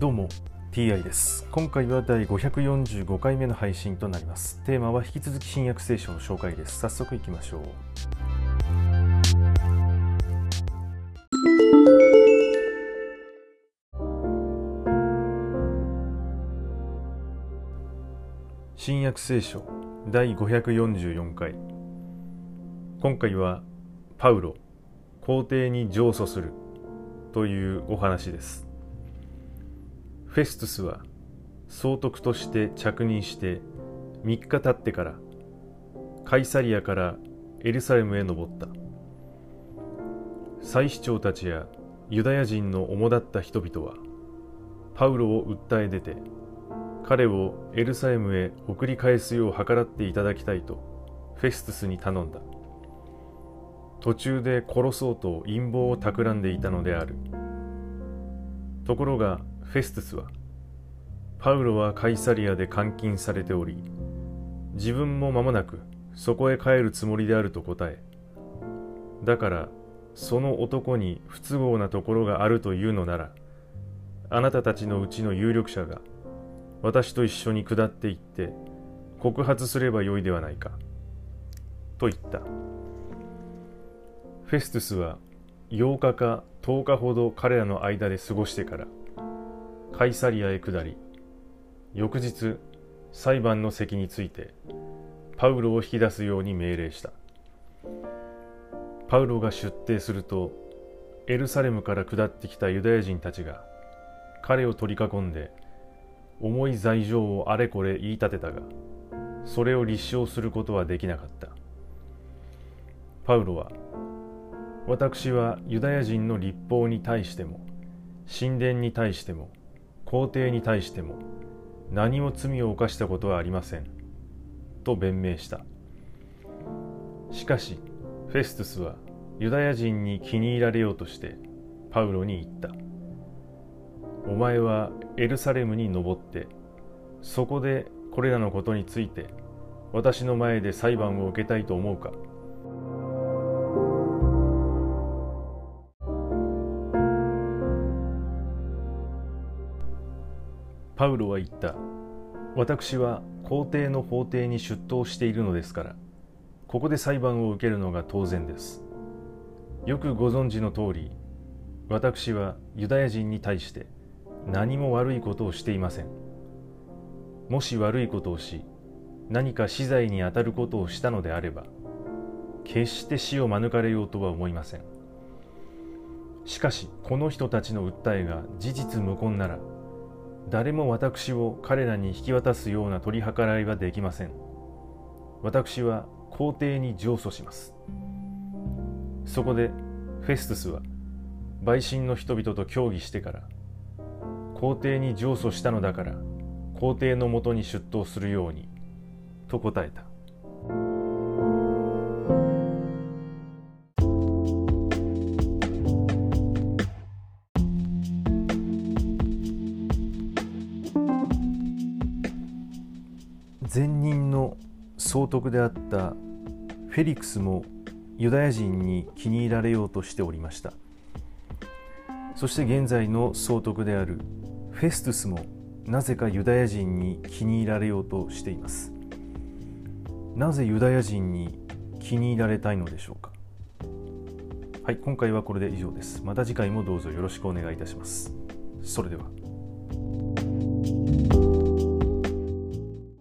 どうも TI です。今回は第545回目の配信となります。テーマは引き続き新約聖書の紹介です。早速いきましょう。新約聖書第544回。今回はパウロ皇帝に上訴するというお話です。フェストゥスは総督として着任して3日経ってからカイサリアからエルサレムへ登った。祭司長たちやユダヤ人の主だった人々はパウロを訴え出て彼をエルサレムへ送り返すよう計らっていただきたいとフェストゥスに頼んだ。途中で殺そうと陰謀を企んでいたのである。ところがフェストゥスはパウロはカイサリアで監禁されており自分も間もなくそこへ帰るつもりであると答えだからその男に不都合なところがあるというのならあなたたちのうちの有力者が私と一緒に下っていって告発すればよいではないかと言った。フェストゥスは8日か10日ほど彼らの間で過ごしてからカイサリアへ下り翌日裁判の席についてパウロを引き出すように命令した。パウロが出廷するとエルサレムから下ってきたユダヤ人たちが彼を取り囲んで重い罪状をあれこれ言い立てたがそれを立証することはできなかった。パウロは私はユダヤ人の立法に対しても神殿に対しても皇帝に対しても何も罪を犯したことはありませんと弁明した。しかしフェストゥスはユダヤ人に気に入られようとしてパウロに言った。お前はエルサレムに登ってそこでこれらのことについて私の前で裁判を受けたいと思うか？パウロは言った。私は皇帝の法廷に出頭しているのですから、ここで裁判を受けるのが当然です。よくご存知の通り、私はユダヤ人に対して何も悪いことをしていません。もし悪いことをし、何か死罪に当たることをしたのであれば、決して死を免れようとは思いません。しかし、この人たちの訴えが事実無根なら、誰も私を彼らに引き渡すような取り計らいはできません。私は皇帝に上訴します。そこでフェストゥスは陪審の人々と協議してから皇帝に上訴したのだから皇帝のもとに出頭するようにと答えた。前任の総督であったフェリクスもユダヤ人に気に入られようとしておりました。そして現在の総督であるフェストゥスもなぜかユダヤ人に気に入られようとしています。なぜユダヤ人に気に入られたいのでしょうか。はい今回はこれで以上です。また次回もどうぞよろしくお願いいたします。それでは。